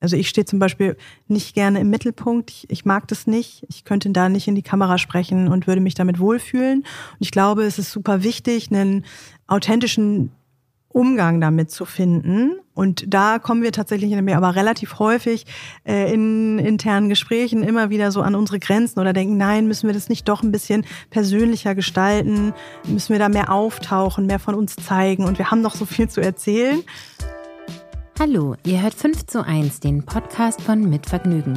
Also ich stehe zum Beispiel nicht gerne im Mittelpunkt. Ich, ich, mag das nicht. Ich könnte da nicht in die Kamera sprechen und würde mich damit wohlfühlen. Und ich glaube, es ist super wichtig, einen authentischen Umgang damit zu finden. Und da kommen wir tatsächlich aber relativ häufig äh, in internen Gesprächen immer wieder so an unsere Grenzen oder denken, nein, müssen wir das nicht doch ein bisschen persönlicher gestalten? Müssen wir da mehr auftauchen, mehr von uns zeigen? Und wir haben noch so viel zu erzählen. Hallo, ihr hört 5 zu 1, den Podcast von Mitvergnügen.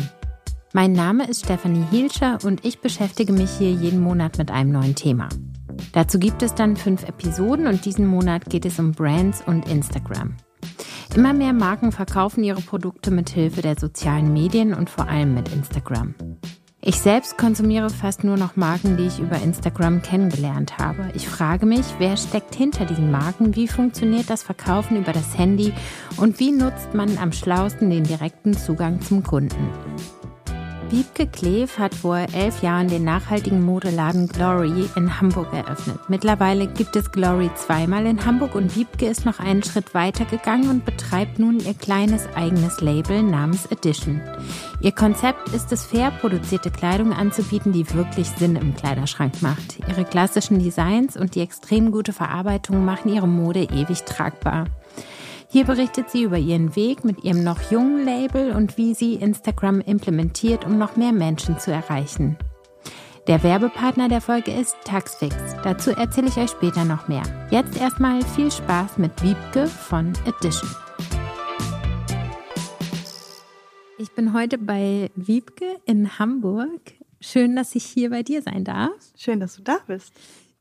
Mein Name ist Stefanie Hielscher und ich beschäftige mich hier jeden Monat mit einem neuen Thema. Dazu gibt es dann fünf Episoden und diesen Monat geht es um Brands und Instagram. Immer mehr Marken verkaufen ihre Produkte mit Hilfe der sozialen Medien und vor allem mit Instagram. Ich selbst konsumiere fast nur noch Marken, die ich über Instagram kennengelernt habe. Ich frage mich, wer steckt hinter diesen Marken, wie funktioniert das Verkaufen über das Handy und wie nutzt man am schlausten den direkten Zugang zum Kunden. Wiebke Kleef hat vor elf Jahren den nachhaltigen Modeladen Glory in Hamburg eröffnet. Mittlerweile gibt es Glory zweimal in Hamburg und Wiebke ist noch einen Schritt weiter gegangen und betreibt nun ihr kleines eigenes Label namens Edition. Ihr Konzept ist es, fair produzierte Kleidung anzubieten, die wirklich Sinn im Kleiderschrank macht. Ihre klassischen Designs und die extrem gute Verarbeitung machen ihre Mode ewig tragbar. Hier berichtet sie über ihren Weg mit ihrem noch jungen Label und wie sie Instagram implementiert, um noch mehr Menschen zu erreichen. Der Werbepartner der Folge ist Taxfix. Dazu erzähle ich euch später noch mehr. Jetzt erstmal viel Spaß mit Wiebke von Edition. Ich bin heute bei Wiebke in Hamburg. Schön, dass ich hier bei dir sein darf. Schön, dass du da bist.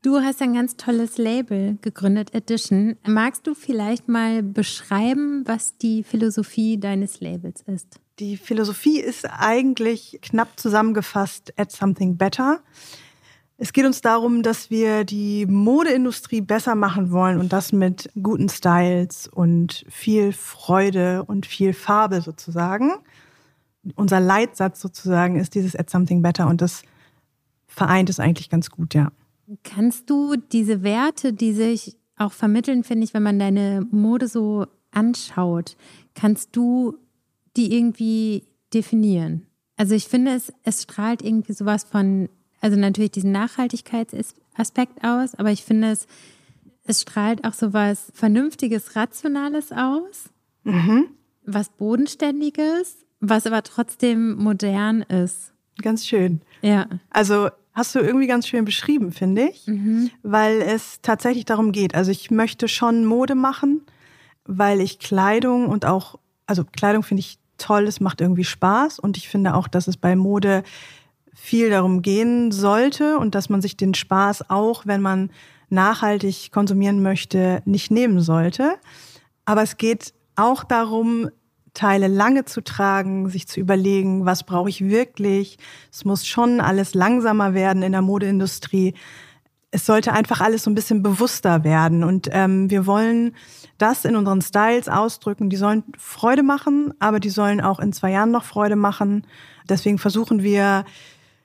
Du hast ein ganz tolles Label gegründet, Edition. Magst du vielleicht mal beschreiben, was die Philosophie deines Labels ist? Die Philosophie ist eigentlich knapp zusammengefasst at something better. Es geht uns darum, dass wir die Modeindustrie besser machen wollen und das mit guten Styles und viel Freude und viel Farbe sozusagen. Unser Leitsatz sozusagen ist dieses at something better und das vereint es eigentlich ganz gut, ja. Kannst du diese Werte, die sich auch vermitteln, finde ich, wenn man deine Mode so anschaut, kannst du die irgendwie definieren? Also ich finde, es, es strahlt irgendwie sowas von, also natürlich diesen Nachhaltigkeitsaspekt aus, aber ich finde es, es strahlt auch sowas Vernünftiges, Rationales aus, mhm. was Bodenständiges, was aber trotzdem modern ist. Ganz schön. Ja. Also hast du irgendwie ganz schön beschrieben, finde ich, mhm. weil es tatsächlich darum geht. Also ich möchte schon Mode machen, weil ich Kleidung und auch, also Kleidung finde ich toll, es macht irgendwie Spaß und ich finde auch, dass es bei Mode viel darum gehen sollte und dass man sich den Spaß auch, wenn man nachhaltig konsumieren möchte, nicht nehmen sollte. Aber es geht auch darum, Teile lange zu tragen, sich zu überlegen, was brauche ich wirklich. Es muss schon alles langsamer werden in der Modeindustrie. Es sollte einfach alles so ein bisschen bewusster werden. Und ähm, wir wollen das in unseren Styles ausdrücken. Die sollen Freude machen, aber die sollen auch in zwei Jahren noch Freude machen. Deswegen versuchen wir,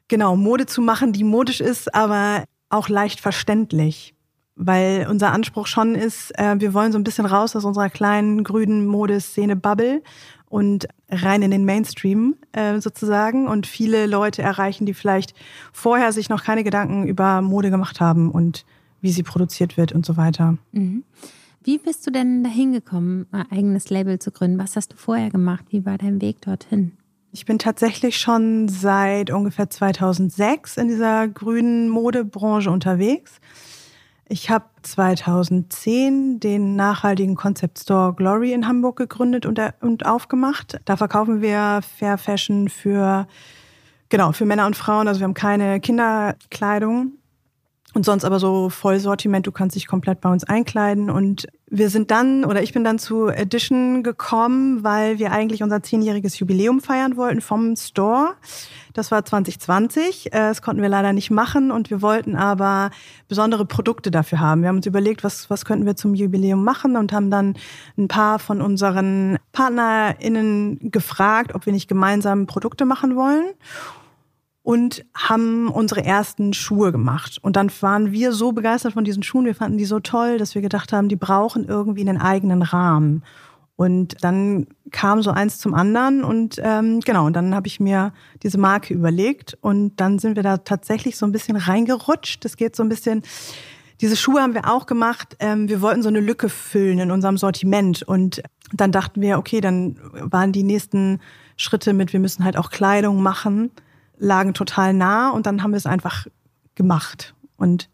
genau, Mode zu machen, die modisch ist, aber auch leicht verständlich weil unser Anspruch schon ist, äh, wir wollen so ein bisschen raus aus unserer kleinen grünen Modeszene Bubble und rein in den Mainstream äh, sozusagen und viele Leute erreichen, die vielleicht vorher sich noch keine Gedanken über Mode gemacht haben und wie sie produziert wird und so weiter. Mhm. Wie bist du denn dahin gekommen, ein eigenes Label zu gründen? Was hast du vorher gemacht? Wie war dein Weg dorthin? Ich bin tatsächlich schon seit ungefähr 2006 in dieser grünen Modebranche unterwegs. Ich habe 2010 den nachhaltigen Concept Store Glory in Hamburg gegründet und, und aufgemacht. Da verkaufen wir Fair Fashion für, genau, für Männer und Frauen. Also wir haben keine Kinderkleidung und sonst aber so Vollsortiment. Du kannst dich komplett bei uns einkleiden und wir sind dann oder ich bin dann zu Edition gekommen, weil wir eigentlich unser zehnjähriges Jubiläum feiern wollten vom Store. Das war 2020. Äh, das konnten wir leider nicht machen und wir wollten aber besondere Produkte dafür haben. Wir haben uns überlegt, was, was könnten wir zum Jubiläum machen und haben dann ein paar von unseren PartnerInnen gefragt, ob wir nicht gemeinsam Produkte machen wollen und haben unsere ersten Schuhe gemacht. Und dann waren wir so begeistert von diesen Schuhen, wir fanden die so toll, dass wir gedacht haben, die brauchen irgendwie einen eigenen Rahmen. Und dann kam so eins zum anderen und ähm, genau, und dann habe ich mir diese Marke überlegt und dann sind wir da tatsächlich so ein bisschen reingerutscht. Es geht so ein bisschen, diese Schuhe haben wir auch gemacht. Ähm, wir wollten so eine Lücke füllen in unserem Sortiment und dann dachten wir, okay, dann waren die nächsten Schritte mit, wir müssen halt auch Kleidung machen, lagen total nah und dann haben wir es einfach gemacht und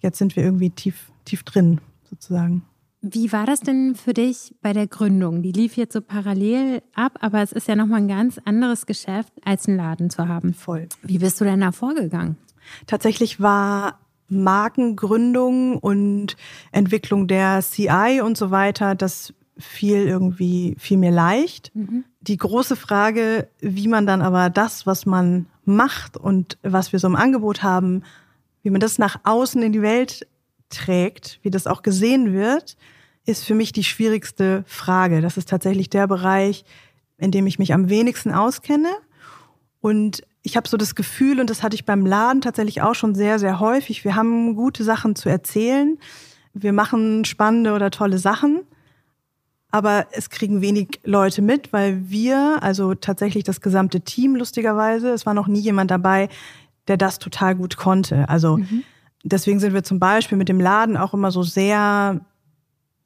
jetzt sind wir irgendwie tief, tief drin sozusagen. Wie war das denn für dich bei der Gründung? Die lief jetzt so parallel ab, aber es ist ja nochmal ein ganz anderes Geschäft, als einen Laden zu haben. Voll. Wie bist du denn da vorgegangen? Tatsächlich war Markengründung und Entwicklung der CI und so weiter, das fiel irgendwie viel mir leicht. Mhm. Die große Frage, wie man dann aber das, was man macht und was wir so im Angebot haben, wie man das nach außen in die Welt trägt, wie das auch gesehen wird, ist für mich die schwierigste Frage. Das ist tatsächlich der Bereich, in dem ich mich am wenigsten auskenne. Und ich habe so das Gefühl, und das hatte ich beim Laden tatsächlich auch schon sehr, sehr häufig, wir haben gute Sachen zu erzählen. Wir machen spannende oder tolle Sachen. Aber es kriegen wenig Leute mit, weil wir, also tatsächlich das gesamte Team, lustigerweise, es war noch nie jemand dabei, der das total gut konnte. Also mhm deswegen sind wir zum Beispiel mit dem Laden auch immer so sehr,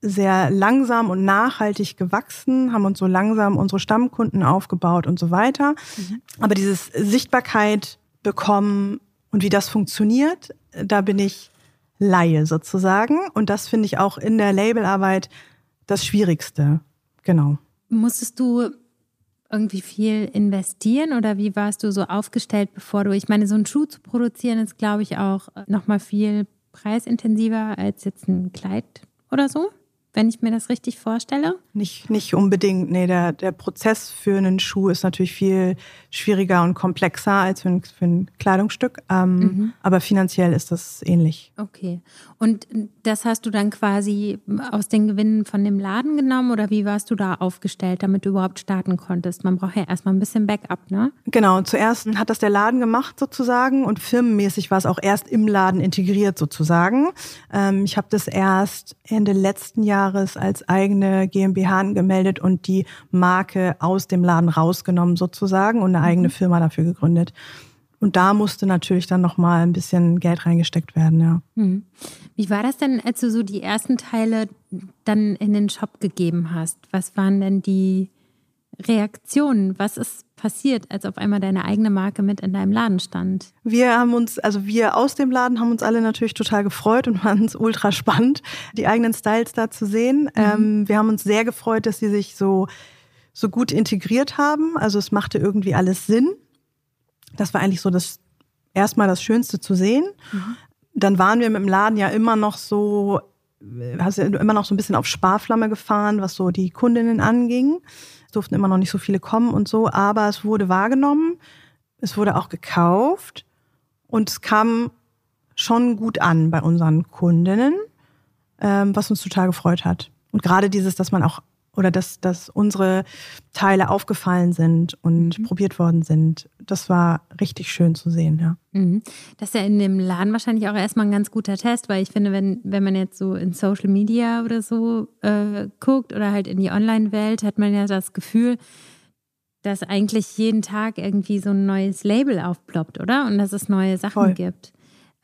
sehr langsam und nachhaltig gewachsen, haben uns so langsam unsere Stammkunden aufgebaut und so weiter. Mhm. Aber dieses Sichtbarkeit bekommen und wie das funktioniert, da bin ich Laie sozusagen. Und das finde ich auch in der Labelarbeit das Schwierigste. Genau. Musstest du irgendwie viel investieren oder wie warst du so aufgestellt, bevor du, ich meine, so einen Schuh zu produzieren ist, glaube ich, auch nochmal viel preisintensiver als jetzt ein Kleid oder so? Wenn ich mir das richtig vorstelle? Nicht, nicht unbedingt. Nee, der, der Prozess für einen Schuh ist natürlich viel schwieriger und komplexer als für ein, für ein Kleidungsstück. Ähm, mhm. Aber finanziell ist das ähnlich. Okay. Und das hast du dann quasi aus den Gewinnen von dem Laden genommen oder wie warst du da aufgestellt, damit du überhaupt starten konntest? Man braucht ja erstmal ein bisschen Backup, ne? Genau. Zuerst hat das der Laden gemacht sozusagen und firmenmäßig war es auch erst im Laden integriert sozusagen. Ähm, ich habe das erst Ende letzten Jahres Jahres als eigene GmbH angemeldet und die Marke aus dem Laden rausgenommen sozusagen und eine eigene mhm. Firma dafür gegründet. Und da musste natürlich dann nochmal ein bisschen Geld reingesteckt werden, ja. Mhm. Wie war das denn, als du so die ersten Teile dann in den Shop gegeben hast? Was waren denn die Reaktionen? Was ist passiert, als auf einmal deine eigene Marke mit in deinem Laden stand? Wir haben uns, also wir aus dem Laden haben uns alle natürlich total gefreut und fanden es ultra spannend, die eigenen Styles da zu sehen. Mhm. Ähm, wir haben uns sehr gefreut, dass sie sich so, so gut integriert haben. Also es machte irgendwie alles Sinn. Das war eigentlich so das erstmal das Schönste zu sehen. Mhm. Dann waren wir mit dem Laden ja immer noch so, hast du immer noch so ein bisschen auf Sparflamme gefahren, was so die Kundinnen anging durften immer noch nicht so viele kommen und so, aber es wurde wahrgenommen, es wurde auch gekauft und es kam schon gut an bei unseren Kundinnen, ähm, was uns total gefreut hat. Und gerade dieses, dass man auch oder dass, dass unsere Teile aufgefallen sind und mhm. probiert worden sind. Das war richtig schön zu sehen, ja. Mhm. Das ist ja in dem Laden wahrscheinlich auch erstmal ein ganz guter Test, weil ich finde, wenn, wenn man jetzt so in Social Media oder so äh, guckt oder halt in die Online-Welt, hat man ja das Gefühl, dass eigentlich jeden Tag irgendwie so ein neues Label aufploppt, oder? Und dass es neue Sachen Voll. gibt.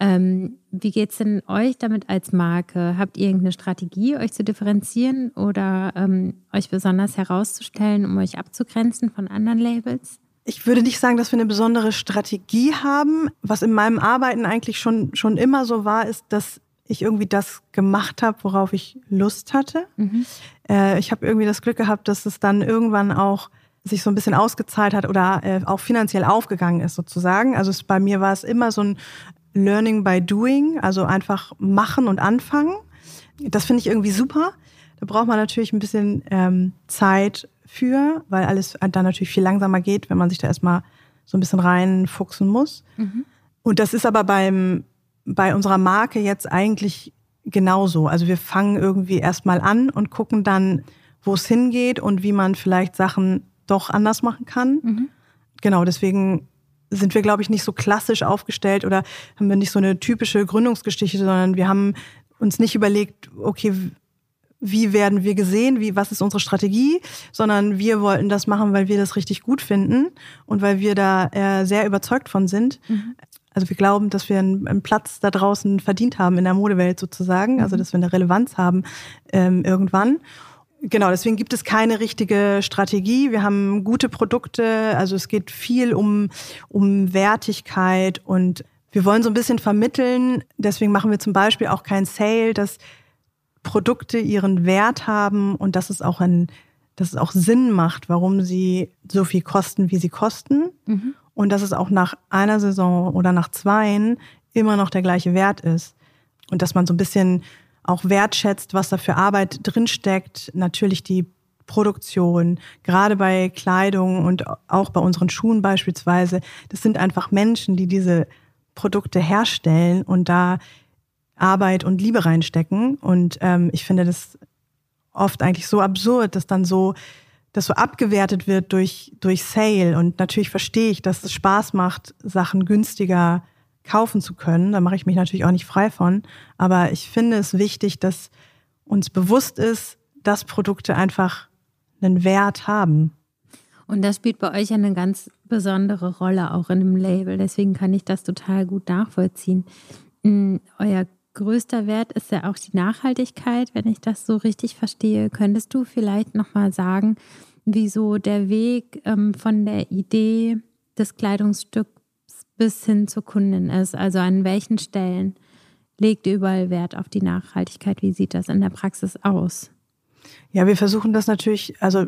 Ähm, wie geht es denn euch damit als Marke? Habt ihr irgendeine Strategie, euch zu differenzieren oder ähm, euch besonders herauszustellen, um euch abzugrenzen von anderen Labels? Ich würde nicht sagen, dass wir eine besondere Strategie haben. Was in meinem Arbeiten eigentlich schon, schon immer so war, ist, dass ich irgendwie das gemacht habe, worauf ich Lust hatte. Mhm. Äh, ich habe irgendwie das Glück gehabt, dass es dann irgendwann auch sich so ein bisschen ausgezahlt hat oder äh, auch finanziell aufgegangen ist sozusagen. Also es, bei mir war es immer so ein Learning by Doing, also einfach machen und anfangen. Das finde ich irgendwie super. Da braucht man natürlich ein bisschen ähm, Zeit für, weil alles dann natürlich viel langsamer geht, wenn man sich da erstmal so ein bisschen reinfuchsen muss. Mhm. Und das ist aber beim, bei unserer Marke jetzt eigentlich genauso. Also wir fangen irgendwie erstmal an und gucken dann, wo es hingeht und wie man vielleicht Sachen doch anders machen kann. Mhm. Genau, deswegen sind wir, glaube ich, nicht so klassisch aufgestellt oder haben wir nicht so eine typische Gründungsgeschichte, sondern wir haben uns nicht überlegt, okay, wie werden wir gesehen, wie, was ist unsere Strategie, sondern wir wollten das machen, weil wir das richtig gut finden und weil wir da äh, sehr überzeugt von sind. Mhm. Also wir glauben, dass wir einen, einen, Platz da draußen verdient haben in der Modewelt sozusagen, also mhm. dass wir eine Relevanz haben ähm, irgendwann. Genau, deswegen gibt es keine richtige Strategie. Wir haben gute Produkte, also es geht viel um, um Wertigkeit und wir wollen so ein bisschen vermitteln. Deswegen machen wir zum Beispiel auch kein Sale, dass Produkte ihren Wert haben und dass es auch ein, dass es auch Sinn macht, warum sie so viel kosten, wie sie kosten. Mhm. Und dass es auch nach einer Saison oder nach zweien immer noch der gleiche Wert ist. Und dass man so ein bisschen auch wertschätzt, was da für Arbeit drinsteckt. Natürlich die Produktion, gerade bei Kleidung und auch bei unseren Schuhen beispielsweise. Das sind einfach Menschen, die diese Produkte herstellen und da Arbeit und Liebe reinstecken. Und ähm, ich finde das oft eigentlich so absurd, dass dann so das so abgewertet wird durch, durch Sale. Und natürlich verstehe ich, dass es Spaß macht, Sachen günstiger kaufen zu können. Da mache ich mich natürlich auch nicht frei von. Aber ich finde es wichtig, dass uns bewusst ist, dass Produkte einfach einen Wert haben. Und das spielt bei euch eine ganz besondere Rolle auch in dem Label. Deswegen kann ich das total gut nachvollziehen. Mm, euer größter Wert ist ja auch die Nachhaltigkeit, wenn ich das so richtig verstehe. Könntest du vielleicht nochmal sagen, wieso der Weg ähm, von der Idee des Kleidungsstücks bis hin zur Kundin ist? Also an welchen Stellen legt ihr überall Wert auf die Nachhaltigkeit? Wie sieht das in der Praxis aus? Ja, wir versuchen das natürlich, also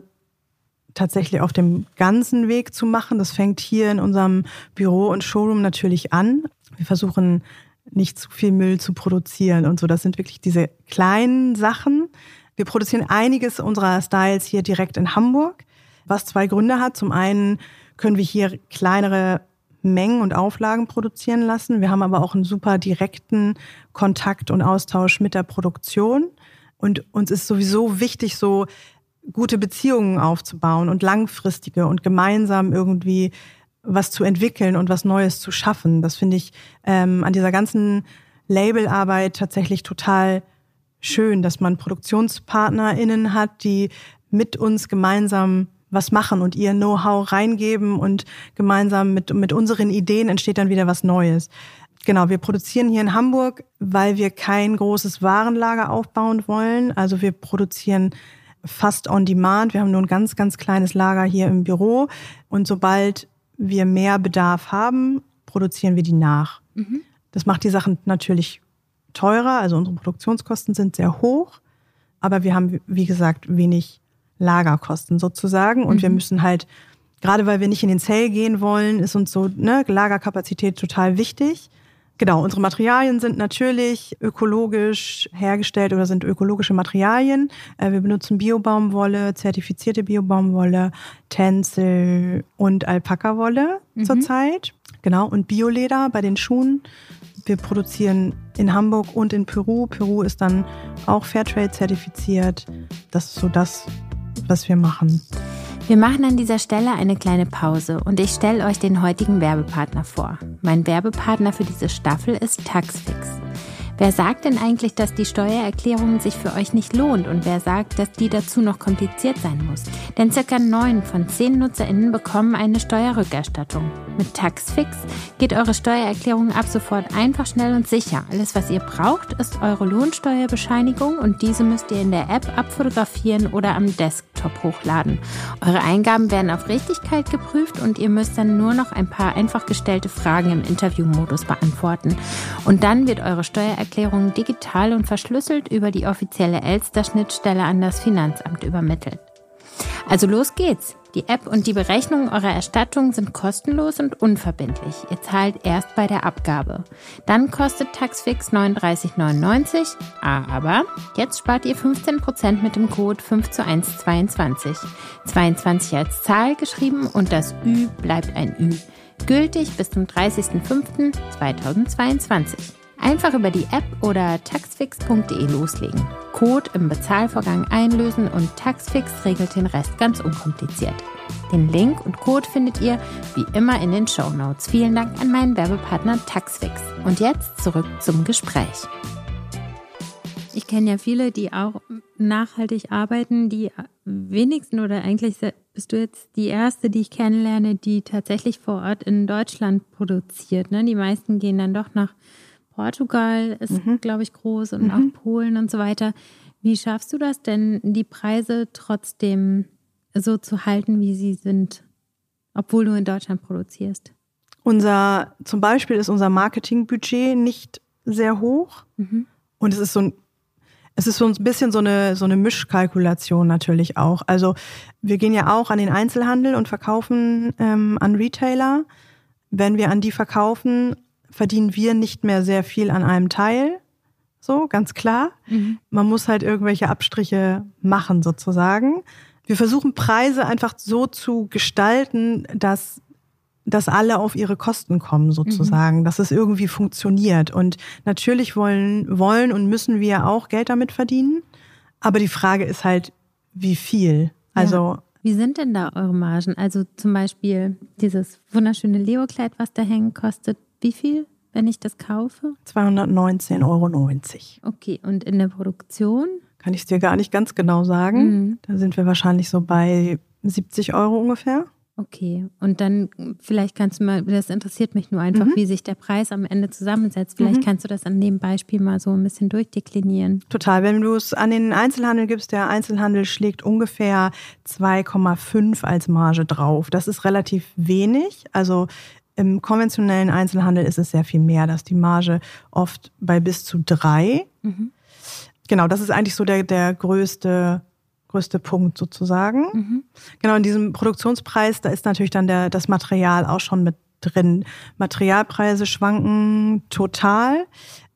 tatsächlich auf dem ganzen Weg zu machen. Das fängt hier in unserem Büro und Showroom natürlich an. Wir versuchen nicht zu viel Müll zu produzieren und so. Das sind wirklich diese kleinen Sachen. Wir produzieren einiges unserer Styles hier direkt in Hamburg, was zwei Gründe hat. Zum einen können wir hier kleinere Mengen und Auflagen produzieren lassen. Wir haben aber auch einen super direkten Kontakt und Austausch mit der Produktion. Und uns ist sowieso wichtig, so gute Beziehungen aufzubauen und langfristige und gemeinsam irgendwie was zu entwickeln und was Neues zu schaffen. Das finde ich ähm, an dieser ganzen Labelarbeit tatsächlich total schön, dass man ProduktionspartnerInnen hat, die mit uns gemeinsam was machen und ihr Know-how reingeben und gemeinsam mit, mit unseren Ideen entsteht dann wieder was Neues. Genau, wir produzieren hier in Hamburg, weil wir kein großes Warenlager aufbauen wollen. Also wir produzieren fast on demand. Wir haben nur ein ganz, ganz kleines Lager hier im Büro. Und sobald wir mehr Bedarf haben, produzieren wir die nach. Mhm. Das macht die Sachen natürlich teurer. Also unsere Produktionskosten sind sehr hoch. Aber wir haben, wie gesagt, wenig Lagerkosten sozusagen. Und mhm. wir müssen halt, gerade weil wir nicht in den Sale gehen wollen, ist uns so ne, Lagerkapazität total wichtig. Genau, unsere Materialien sind natürlich ökologisch hergestellt oder sind ökologische Materialien. Äh, wir benutzen Biobaumwolle, zertifizierte Biobaumwolle, Tencel und Alpaka-Wolle mhm. zurzeit. Genau, und Bioleder bei den Schuhen. Wir produzieren in Hamburg und in Peru. Peru ist dann auch Fairtrade zertifiziert. Das ist so das, was wir machen. Wir machen an dieser Stelle eine kleine Pause und ich stelle euch den heutigen Werbepartner vor. Mein Werbepartner für diese Staffel ist Taxfix. Wer sagt denn eigentlich, dass die Steuererklärung sich für euch nicht lohnt und wer sagt, dass die dazu noch kompliziert sein muss? Denn circa neun von zehn NutzerInnen bekommen eine Steuerrückerstattung. Mit Taxfix geht eure Steuererklärung ab sofort einfach schnell und sicher. Alles, was ihr braucht, ist eure Lohnsteuerbescheinigung und diese müsst ihr in der App abfotografieren oder am Desktop hochladen. Eure Eingaben werden auf Richtigkeit geprüft und ihr müsst dann nur noch ein paar einfach gestellte Fragen im Interviewmodus beantworten. Und dann wird eure Steuererklärung Steuererklärungen digital und verschlüsselt über die offizielle Elster-Schnittstelle an das Finanzamt übermittelt. Also los geht's! Die App und die Berechnung eurer Erstattung sind kostenlos und unverbindlich. Ihr zahlt erst bei der Abgabe. Dann kostet Taxfix 39,99, aber jetzt spart ihr 15% mit dem Code 5 zu 1 22. 22 als Zahl geschrieben und das Ü bleibt ein Ü. Gültig bis zum 30.05.2022. Einfach über die App oder taxfix.de loslegen. Code im Bezahlvorgang einlösen und Taxfix regelt den Rest ganz unkompliziert. Den Link und Code findet ihr wie immer in den Show Notes. Vielen Dank an meinen Werbepartner Taxfix. Und jetzt zurück zum Gespräch. Ich kenne ja viele, die auch nachhaltig arbeiten, die wenigsten oder eigentlich bist du jetzt die erste, die ich kennenlerne, die tatsächlich vor Ort in Deutschland produziert. Ne? Die meisten gehen dann doch nach Portugal, ist, mhm. glaube ich, groß und mhm. nach Polen und so weiter. Wie schaffst du das denn, die Preise trotzdem so zu halten, wie sie sind, obwohl du in Deutschland produzierst? Unser, zum Beispiel ist unser Marketingbudget nicht sehr hoch. Mhm. Und es ist so ein, es ist so ein bisschen so eine, so eine Mischkalkulation natürlich auch. Also wir gehen ja auch an den Einzelhandel und verkaufen ähm, an Retailer. Wenn wir an die verkaufen, verdienen wir nicht mehr sehr viel an einem Teil. So, ganz klar. Mhm. Man muss halt irgendwelche Abstriche machen sozusagen. Wir versuchen Preise einfach so zu gestalten, dass dass alle auf ihre Kosten kommen sozusagen, mhm. dass es irgendwie funktioniert. Und natürlich wollen, wollen und müssen wir auch Geld damit verdienen. Aber die Frage ist halt, wie viel? Also. Ja. Wie sind denn da eure Margen? Also zum Beispiel dieses wunderschöne Leo-Kleid, was da hängen kostet, wie viel, wenn ich das kaufe? 219,90 Euro. Okay, und in der Produktion? Kann ich es dir gar nicht ganz genau sagen. Mhm. Da sind wir wahrscheinlich so bei 70 Euro ungefähr. Okay, und dann vielleicht kannst du mal, das interessiert mich nur einfach, mhm. wie sich der Preis am Ende zusammensetzt. Vielleicht mhm. kannst du das an dem Beispiel mal so ein bisschen durchdeklinieren. Total, wenn du es an den Einzelhandel gibst, der Einzelhandel schlägt ungefähr 2,5 als Marge drauf. Das ist relativ wenig. Also im konventionellen Einzelhandel ist es sehr viel mehr, dass die Marge oft bei bis zu drei. Mhm. Genau, das ist eigentlich so der, der größte größte Punkt sozusagen. Mhm. Genau, in diesem Produktionspreis, da ist natürlich dann der, das Material auch schon mit drin. Materialpreise schwanken total.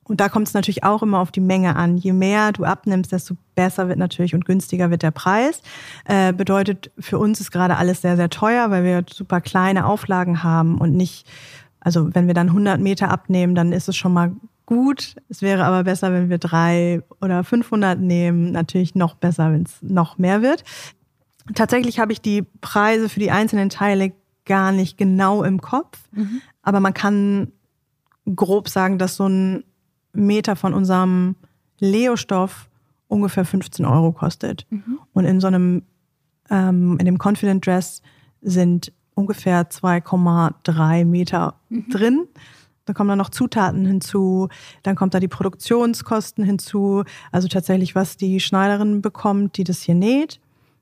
Und da kommt es natürlich auch immer auf die Menge an. Je mehr du abnimmst, desto besser wird natürlich und günstiger wird der Preis. Äh, bedeutet, für uns ist gerade alles sehr, sehr teuer, weil wir super kleine Auflagen haben und nicht, also wenn wir dann 100 Meter abnehmen, dann ist es schon mal gut. Es wäre aber besser, wenn wir drei oder 500 nehmen. Natürlich noch besser, wenn es noch mehr wird. Tatsächlich habe ich die Preise für die einzelnen Teile gar nicht genau im Kopf. Mhm. Aber man kann grob sagen, dass so ein Meter von unserem Leo-Stoff ungefähr 15 Euro kostet. Mhm. Und in so einem, ähm, in dem Confident Dress sind ungefähr 2,3 Meter mhm. drin. Da kommen dann noch Zutaten hinzu, dann kommt da die Produktionskosten hinzu, also tatsächlich, was die Schneiderin bekommt, die das hier näht.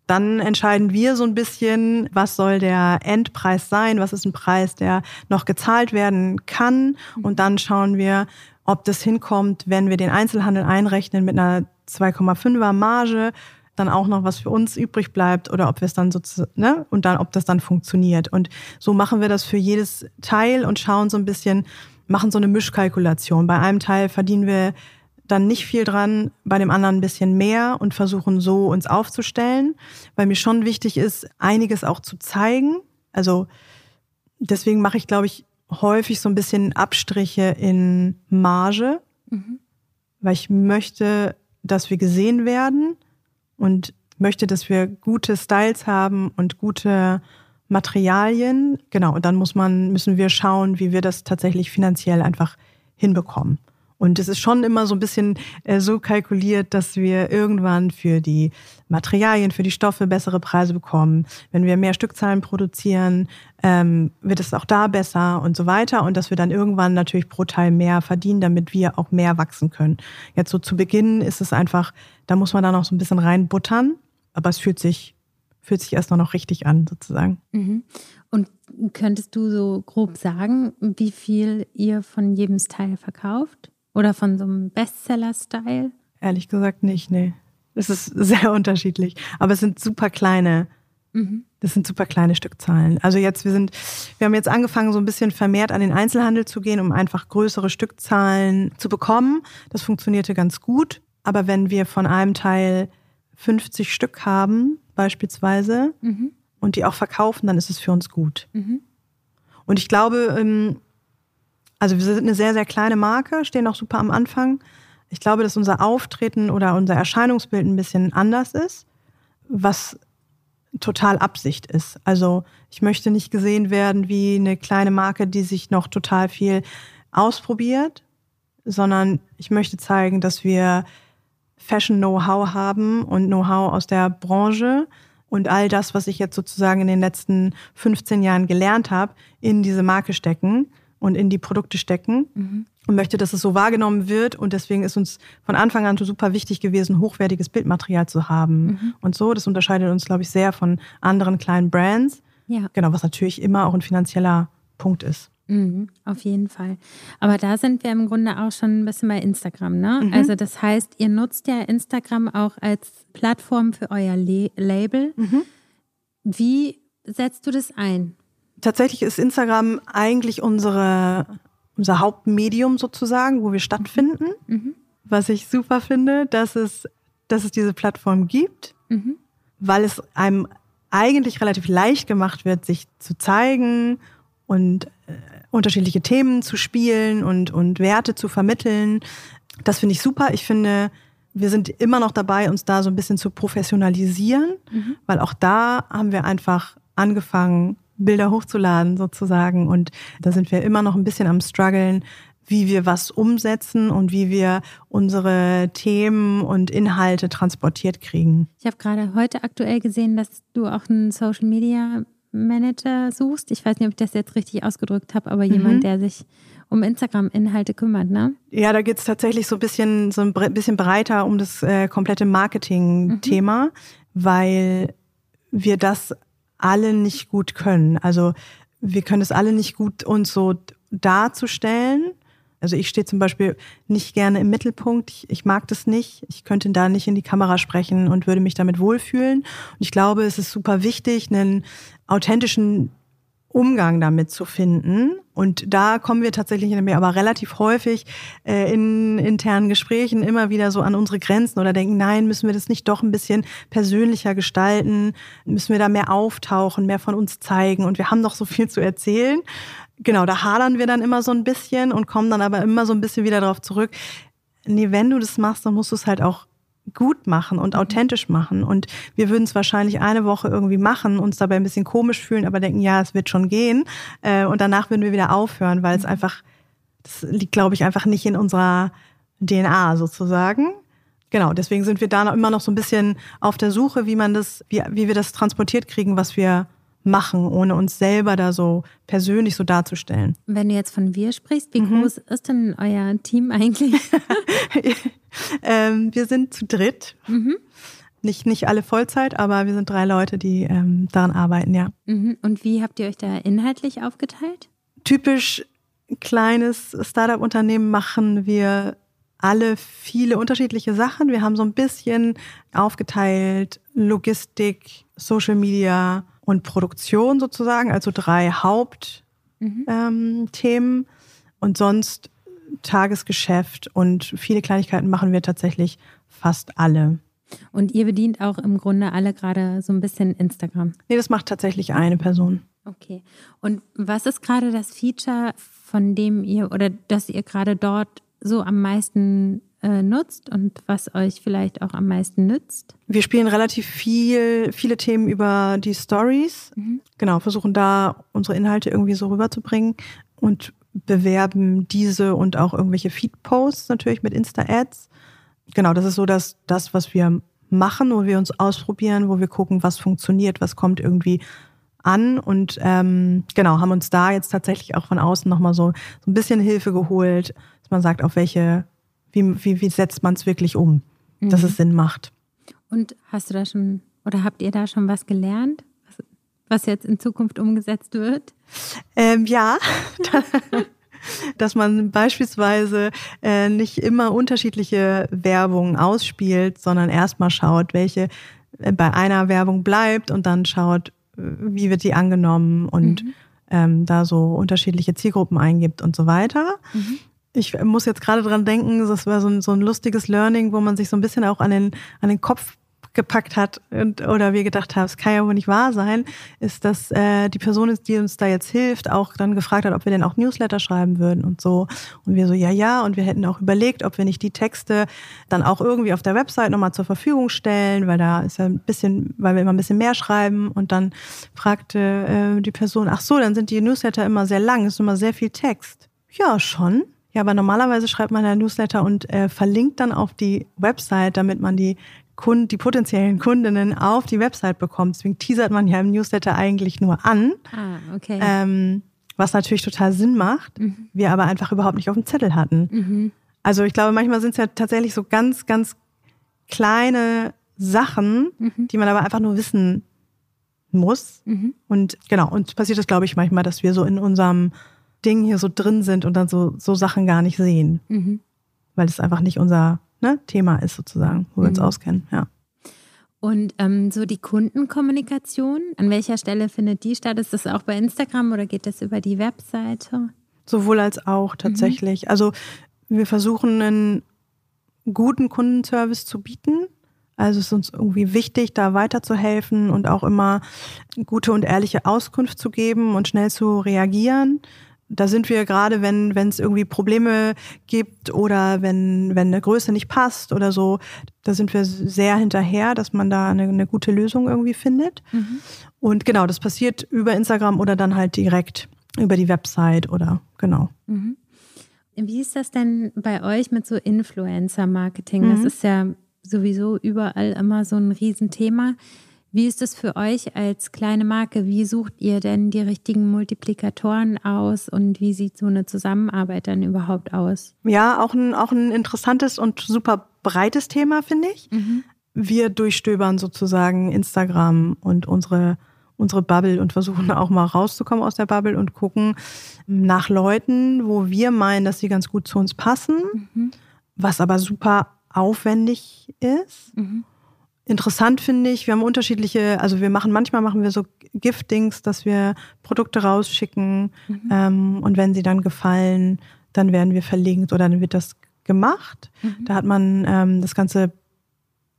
Dann entscheiden wir so ein bisschen, was soll der Endpreis sein, was ist ein Preis, der noch gezahlt werden kann. Und dann schauen wir, ob das hinkommt, wenn wir den Einzelhandel einrechnen mit einer 2,5er Marge, dann auch noch was für uns übrig bleibt oder ob wir es dann sozusagen, ne, und dann, ob das dann funktioniert. Und so machen wir das für jedes Teil und schauen so ein bisschen, machen so eine Mischkalkulation. Bei einem Teil verdienen wir dann nicht viel dran, bei dem anderen ein bisschen mehr und versuchen so uns aufzustellen, weil mir schon wichtig ist, einiges auch zu zeigen. Also deswegen mache ich, glaube ich, häufig so ein bisschen Abstriche in Marge, mhm. weil ich möchte, dass wir gesehen werden und möchte, dass wir gute Styles haben und gute Materialien. Genau, und dann muss man, müssen wir schauen, wie wir das tatsächlich finanziell einfach hinbekommen. Und es ist schon immer so ein bisschen äh, so kalkuliert, dass wir irgendwann für die Materialien, für die Stoffe bessere Preise bekommen. Wenn wir mehr Stückzahlen produzieren, ähm, wird es auch da besser und so weiter. Und dass wir dann irgendwann natürlich pro Teil mehr verdienen, damit wir auch mehr wachsen können. Jetzt so zu Beginn ist es einfach, da muss man dann noch so ein bisschen reinbuttern. Aber es fühlt sich fühlt sich erst noch richtig an, sozusagen. Mhm. Und könntest du so grob sagen, wie viel ihr von jedem Style verkauft? Oder von so einem Bestseller-Style? Ehrlich gesagt nicht, nee. Es ist sehr unterschiedlich. Aber es sind super kleine, mhm. das sind super kleine Stückzahlen. Also jetzt, wir sind, wir haben jetzt angefangen, so ein bisschen vermehrt an den Einzelhandel zu gehen, um einfach größere Stückzahlen zu bekommen. Das funktionierte ganz gut. Aber wenn wir von einem Teil 50 Stück haben, beispielsweise, mhm. und die auch verkaufen, dann ist es für uns gut. Mhm. Und ich glaube, ähm, also wir sind eine sehr, sehr kleine Marke, stehen auch super am Anfang. Ich glaube, dass unser Auftreten oder unser Erscheinungsbild ein bisschen anders ist, was total Absicht ist. Also ich möchte nicht gesehen werden wie eine kleine Marke, die sich noch total viel ausprobiert, sondern ich möchte zeigen, dass wir Fashion-Know-how haben und Know-how aus der Branche und all das, was ich jetzt sozusagen in den letzten 15 Jahren gelernt habe, in diese Marke stecken und in die Produkte stecken. Mhm. Und möchte, dass es so wahrgenommen wird. Und deswegen ist uns von Anfang an super wichtig gewesen, hochwertiges Bildmaterial zu haben. Mhm. Und so, das unterscheidet uns, glaube ich, sehr von anderen kleinen Brands. Ja. Genau, was natürlich immer auch ein finanzieller Punkt ist. Mhm, auf jeden Fall. Aber da sind wir im Grunde auch schon ein bisschen bei Instagram, ne? Mhm. Also das heißt, ihr nutzt ja Instagram auch als Plattform für euer Le Label. Mhm. Wie setzt du das ein? Tatsächlich ist Instagram eigentlich unsere, unser Hauptmedium sozusagen, wo wir stattfinden. Mhm. Was ich super finde, dass es, dass es diese Plattform gibt, mhm. weil es einem eigentlich relativ leicht gemacht wird, sich zu zeigen und äh, unterschiedliche Themen zu spielen und, und Werte zu vermitteln. Das finde ich super. Ich finde, wir sind immer noch dabei, uns da so ein bisschen zu professionalisieren, mhm. weil auch da haben wir einfach angefangen, Bilder hochzuladen sozusagen. Und da sind wir immer noch ein bisschen am struggeln, wie wir was umsetzen und wie wir unsere Themen und Inhalte transportiert kriegen. Ich habe gerade heute aktuell gesehen, dass du auch einen Social Media Manager suchst. Ich weiß nicht, ob ich das jetzt richtig ausgedrückt habe, aber mhm. jemand, der sich um Instagram-Inhalte kümmert, ne? Ja, da geht es tatsächlich so ein bisschen, so ein bisschen breiter um das äh, komplette Marketing-Thema, mhm. weil wir das alle nicht gut können. Also wir können es alle nicht gut uns so darzustellen. Also ich stehe zum Beispiel nicht gerne im Mittelpunkt. Ich, ich, mag das nicht. Ich könnte da nicht in die Kamera sprechen und würde mich damit wohlfühlen. Und ich glaube, es ist super wichtig, einen authentischen Umgang damit zu finden. Und da kommen wir tatsächlich aber relativ häufig äh, in internen Gesprächen immer wieder so an unsere Grenzen oder denken, nein, müssen wir das nicht doch ein bisschen persönlicher gestalten? Müssen wir da mehr auftauchen, mehr von uns zeigen? Und wir haben doch so viel zu erzählen. Genau, da hadern wir dann immer so ein bisschen und kommen dann aber immer so ein bisschen wieder darauf zurück. Nee, wenn du das machst, dann musst du es halt auch gut machen und mhm. authentisch machen. Und wir würden es wahrscheinlich eine Woche irgendwie machen, uns dabei ein bisschen komisch fühlen, aber denken, ja, es wird schon gehen. Äh, und danach würden wir wieder aufhören, weil es mhm. einfach, das liegt, glaube ich, einfach nicht in unserer DNA sozusagen. Genau, deswegen sind wir da immer noch so ein bisschen auf der Suche, wie man das, wie, wie wir das transportiert kriegen, was wir machen, ohne uns selber da so persönlich so darzustellen. Wenn du jetzt von wir sprichst, wie mhm. groß ist denn euer Team eigentlich? ähm, wir sind zu dritt. Mhm. Nicht, nicht alle Vollzeit, aber wir sind drei Leute, die ähm, daran arbeiten, ja. Mhm. Und wie habt ihr euch da inhaltlich aufgeteilt? Typisch kleines Startup-Unternehmen machen wir alle viele unterschiedliche Sachen. Wir haben so ein bisschen aufgeteilt Logistik, Social Media, und Produktion sozusagen, also drei Hauptthemen. Mhm. Ähm, und sonst Tagesgeschäft und viele Kleinigkeiten machen wir tatsächlich fast alle. Und ihr bedient auch im Grunde alle gerade so ein bisschen Instagram? Nee, das macht tatsächlich eine Person. Okay. Und was ist gerade das Feature, von dem ihr oder das ihr gerade dort so am meisten äh, nutzt und was euch vielleicht auch am meisten nützt? Wir spielen relativ viel, viele Themen über die Stories. Mhm. Genau, versuchen da unsere Inhalte irgendwie so rüberzubringen und bewerben diese und auch irgendwelche Feed-Posts natürlich mit Insta-Ads. Genau, das ist so das, das, was wir machen, wo wir uns ausprobieren, wo wir gucken, was funktioniert, was kommt irgendwie an und ähm, genau, haben uns da jetzt tatsächlich auch von außen nochmal so, so ein bisschen Hilfe geholt, dass man sagt, auf welche wie, wie, wie setzt man es wirklich um, mhm. dass es Sinn macht. Und hast du da schon oder habt ihr da schon was gelernt, was, was jetzt in Zukunft umgesetzt wird? Ähm, ja. dass man beispielsweise äh, nicht immer unterschiedliche Werbungen ausspielt, sondern erstmal schaut, welche äh, bei einer Werbung bleibt und dann schaut, wie wird die angenommen und mhm. ähm, da so unterschiedliche Zielgruppen eingibt und so weiter. Mhm ich muss jetzt gerade dran denken, das war so ein, so ein lustiges Learning, wo man sich so ein bisschen auch an den, an den Kopf gepackt hat und, oder wir gedacht haben, es kann ja wohl nicht wahr sein, ist, dass äh, die Person, die uns da jetzt hilft, auch dann gefragt hat, ob wir denn auch Newsletter schreiben würden und so. Und wir so, ja, ja. Und wir hätten auch überlegt, ob wir nicht die Texte dann auch irgendwie auf der Website nochmal zur Verfügung stellen, weil da ist ja ein bisschen, weil wir immer ein bisschen mehr schreiben. Und dann fragte äh, die Person, ach so, dann sind die Newsletter immer sehr lang, ist immer sehr viel Text. Ja, schon Ja, aber normalerweise schreibt man ja Newsletter und äh, verlinkt dann auf die Website, damit man die Kunden, die potenziellen Kundinnen auf die Website bekommt. Deswegen teasert man ja im Newsletter eigentlich nur an. Ah, okay. Ähm, was natürlich total Sinn macht, mhm. wir aber einfach überhaupt nicht auf dem Zettel hatten. Mhm. Also ich glaube, manchmal sind es ja tatsächlich so ganz, ganz kleine Sachen, mhm. die man aber einfach nur wissen muss. Mhm. Und genau, uns passiert es, glaube ich, manchmal, dass wir so in unserem Ding hier so drin sind und dann so, so Sachen gar nicht sehen. Mhm. Weil es einfach nicht unser ne, Thema ist, sozusagen, wo wir uns mhm. auskennen, ja. Und ähm, so die Kundenkommunikation, an welcher Stelle findet die statt? Ist das auch bei Instagram oder geht das über die Webseite? Sowohl als auch tatsächlich. Mhm. Also wir versuchen einen guten Kundenservice zu bieten. Also es ist uns irgendwie wichtig, da weiterzuhelfen und auch immer gute und ehrliche Auskunft zu geben und schnell zu reagieren da sind wir gerade, wenn wenn es irgendwie Probleme gibt oder wenn wenn eine Größe nicht passt oder so, da sind wir sehr hinterher, dass man da eine, eine gute Lösung irgendwie findet. Mhm. Und genau, das passiert über Instagram oder dann halt direkt über die Website oder genau. Mhm. Wie ist das denn bei euch mit so Influencer-Marketing? Das mhm. ist ja sowieso überall immer so ein Riesenthema. Wie ist es für euch als kleine Marke? Wie sucht ihr denn die richtigen Multiplikatoren aus und wie sieht so eine Zusammenarbeit dann überhaupt aus? Ja, auch ein, auch ein interessantes und super breites Thema, finde ich. Mhm. Wir durchstöbern sozusagen Instagram und unsere, unsere Bubble und versuchen auch mal rauszukommen aus der Bubble und gucken nach Leuten, wo wir meinen, dass sie ganz gut zu uns passen, mhm. was aber super aufwendig ist. Mhm interessant finde ich, wir haben unterschiedliche, also wir machen, manchmal machen wir so Giftings, dass wir Produkte rausschicken mhm. ähm, und wenn sie dann gefallen, dann werden wir verlinkt oder dann wird das gemacht. Mhm. Da hat man ähm, das Ganze,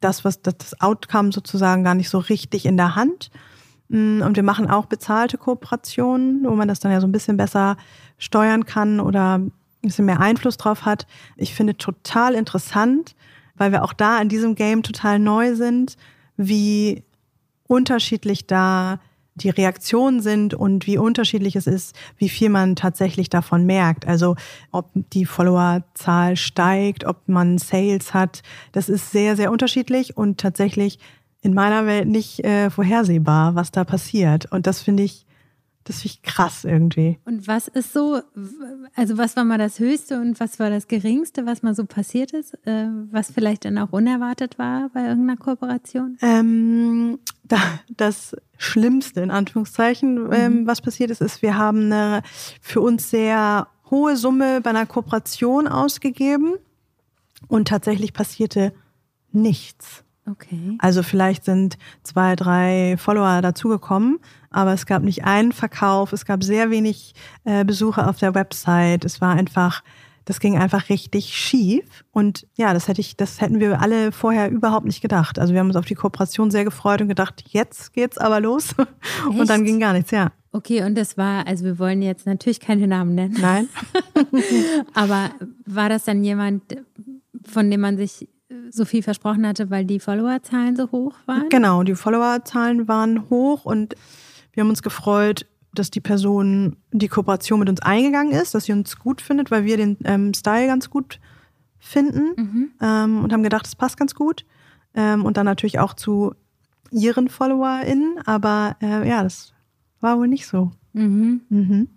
das, was das Outcome sozusagen gar nicht so richtig in der Hand. Mm, und wir machen auch bezahlte Kooperationen, wo man das dann ja so ein bisschen besser steuern kann oder ein bisschen mehr Einfluss drauf hat. Ich finde total interessant, weil wir auch da in diesem Game total neu sind, wie unterschiedlich da die Reaktionen sind und wie unterschiedlich es ist, wie viel man tatsächlich davon merkt. Also ob die Followerzahl steigt, ob man Sales hat, das ist sehr, sehr unterschiedlich und tatsächlich in meiner Welt nicht äh, vorhersehbar, was da passiert. Und das finde ich das finde ich krass irgendwie. Und was ist so, also was war mal das Höchste und was war das Geringste, was mal so passiert ist, äh, was vielleicht dann auch unerwartet war bei irgendeiner Kooperation? Ähm, das Schlimmste, in Anführungszeichen, ähm, mhm. was passiert ist, ist, wir haben eine für uns sehr hohe Summe bei einer Kooperation ausgegeben und tatsächlich passierte nichts. Okay. Also vielleicht sind zwei, drei Follower dazugekommen, aber es gab nicht einen Verkauf, es gab sehr wenig äh, Besucher auf der Website. Es war einfach, das ging einfach richtig schief. Und ja, das hätte ich, das hätten wir alle vorher überhaupt nicht gedacht. Also wir haben uns auf die Kooperation sehr gefreut und gedacht, jetzt geht's aber los. Echt? Und dann ging gar nichts, ja. Okay, und das war, also wir wollen jetzt natürlich keine Namen nennen. Nein. aber war das dann jemand, von dem man sich so viel versprochen hatte, weil die Followerzahlen so hoch waren? Genau, die Followerzahlen waren hoch und wir haben uns gefreut, dass die Person die Kooperation mit uns eingegangen ist, dass sie uns gut findet, weil wir den ähm, Style ganz gut finden mhm. ähm, und haben gedacht, es passt ganz gut. Ähm, und dann natürlich auch zu ihren FollowerInnen, aber äh, ja, das war wohl nicht so. Mhm. Mhm.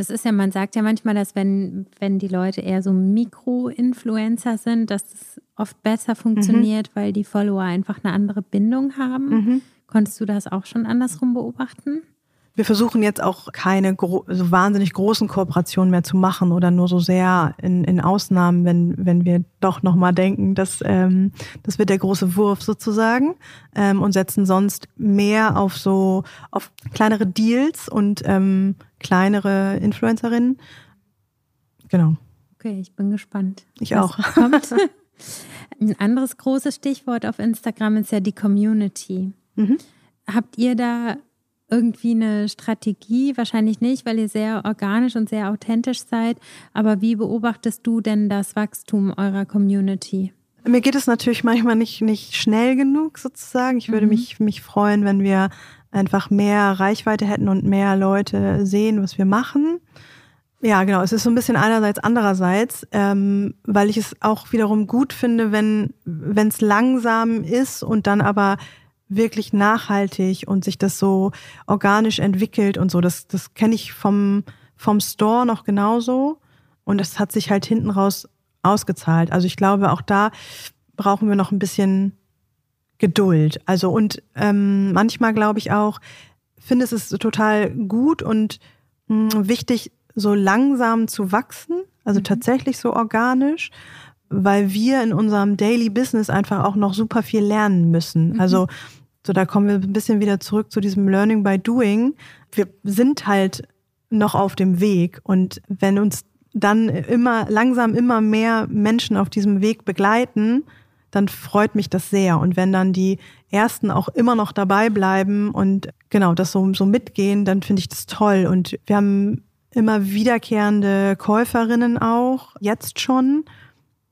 Das ist ja, man sagt ja manchmal, dass wenn, wenn die Leute eher so Mikro-Influencer sind, dass es oft besser funktioniert, mhm. weil die Follower einfach eine andere Bindung haben. Mhm. Konntest du das auch schon andersrum beobachten? Wir versuchen jetzt auch keine so wahnsinnig großen Kooperationen mehr zu machen oder nur so sehr in, in Ausnahmen, wenn, wenn wir doch nochmal denken, dass ähm, das wird der große Wurf sozusagen ähm, und setzen sonst mehr auf so auf kleinere Deals und ähm, kleinere Influencerinnen. Genau. Okay, ich bin gespannt. Ich auch. Ein anderes großes Stichwort auf Instagram ist ja die Community. Mhm. Habt ihr da irgendwie eine Strategie? Wahrscheinlich nicht, weil ihr sehr organisch und sehr authentisch seid. Aber wie beobachtest du denn das Wachstum eurer Community? Mir geht es natürlich manchmal nicht, nicht schnell genug sozusagen. Ich würde mhm. mich, mich freuen, wenn wir einfach mehr Reichweite hätten und mehr Leute sehen, was wir machen. Ja, genau. Es ist so ein bisschen einerseits, andererseits, ähm, weil ich es auch wiederum gut finde, wenn wenn es langsam ist und dann aber wirklich nachhaltig und sich das so organisch entwickelt und so. Das das kenne ich vom vom Store noch genauso und das hat sich halt hinten raus ausgezahlt. Also ich glaube, auch da brauchen wir noch ein bisschen Geduld. Also und ähm, manchmal glaube ich auch, finde es ist total gut und mh, hm, wichtig, so langsam zu wachsen, also mhm. tatsächlich so organisch, weil wir in unserem Daily Business einfach auch noch super viel lernen müssen. Mhm. Also so da kommen wir ein bisschen wieder zurück zu diesem Learning by Doing. Wir sind halt noch auf dem Weg und wenn uns dann immer langsam immer mehr Menschen auf diesem Weg begleiten, dann freut mich das sehr. Und wenn dann die ersten auch immer noch dabei bleiben und genau das so, so mitgehen, dann finde ich das toll. Und wir haben immer wiederkehrende Käuferinnen auch, jetzt schon,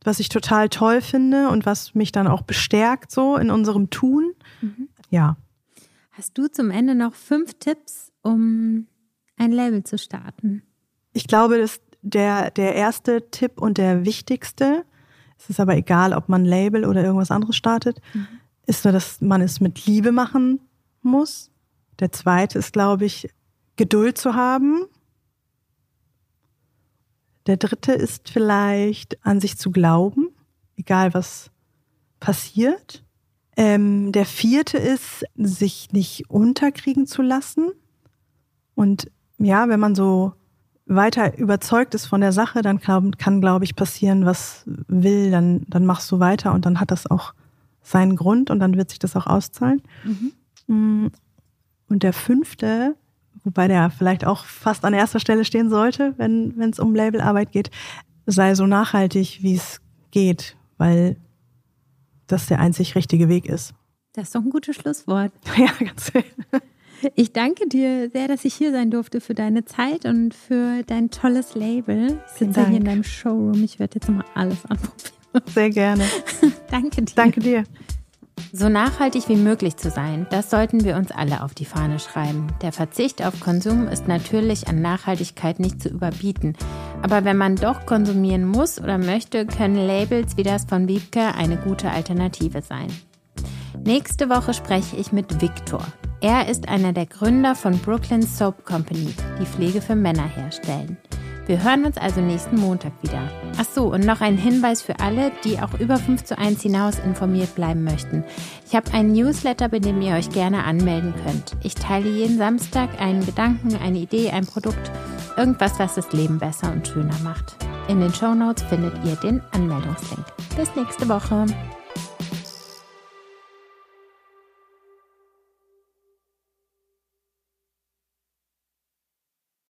was ich total toll finde und was mich dann auch bestärkt so in unserem Tun. Mhm. Ja. Hast du zum Ende noch fünf Tipps, um ein Label zu starten? Ich glaube, dass der, der erste Tipp und der wichtigste, es ist aber egal, ob man Label oder irgendwas anderes startet, mhm. ist nur, dass man es mit Liebe machen muss. Der zweite ist, glaube ich, Geduld zu haben der dritte ist vielleicht an sich zu glauben, egal was passiert. Ähm, der vierte ist, sich nicht unterkriegen zu lassen. Und ja, wenn man so weiter überzeugt ist von der Sache, dann kann, kann glaube ich, passieren, was will, dann, dann machst du weiter und dann hat das auch seinen Grund und dann wird sich das auch auszahlen. Mhm. Mm, und der fünfte wobei der vielleicht auch fast an erster Stelle stehen sollte, wenn es um Labelarbeit geht, sei so nachhaltig, wie es geht, weil das der einzig richtige Weg ist. Das ist doch ein gutes Schlusswort. Ja, ganz schön. Ich danke dir sehr, dass ich hier sein durfte für deine Zeit und für dein tolles Label. Ich sitze hier in deinem Showroom. Ich werde jetzt mal alles anprobieren. Sehr gerne. danke dir. Danke dir. So nachhaltig wie möglich zu sein, das sollten wir uns alle auf die Fahne schreiben. Der Verzicht auf Konsum ist natürlich an Nachhaltigkeit nicht zu überbieten. Aber wenn man doch konsumieren muss oder möchte, können Labels wie das von Wiebke eine gute Alternative sein. Nächste Woche spreche ich mit Victor. Er ist einer der Gründer von Brooklyn Soap Company, die Pflege für Männer herstellen. Wir hören uns also nächsten Montag wieder. Ach so, und noch ein Hinweis für alle, die auch über 5 zu 1 hinaus informiert bleiben möchten. Ich habe einen Newsletter, bei dem ihr euch gerne anmelden könnt. Ich teile jeden Samstag einen Gedanken, eine Idee, ein Produkt, irgendwas, was das Leben besser und schöner macht. In den Show Notes findet ihr den Anmeldungslink. Bis nächste Woche.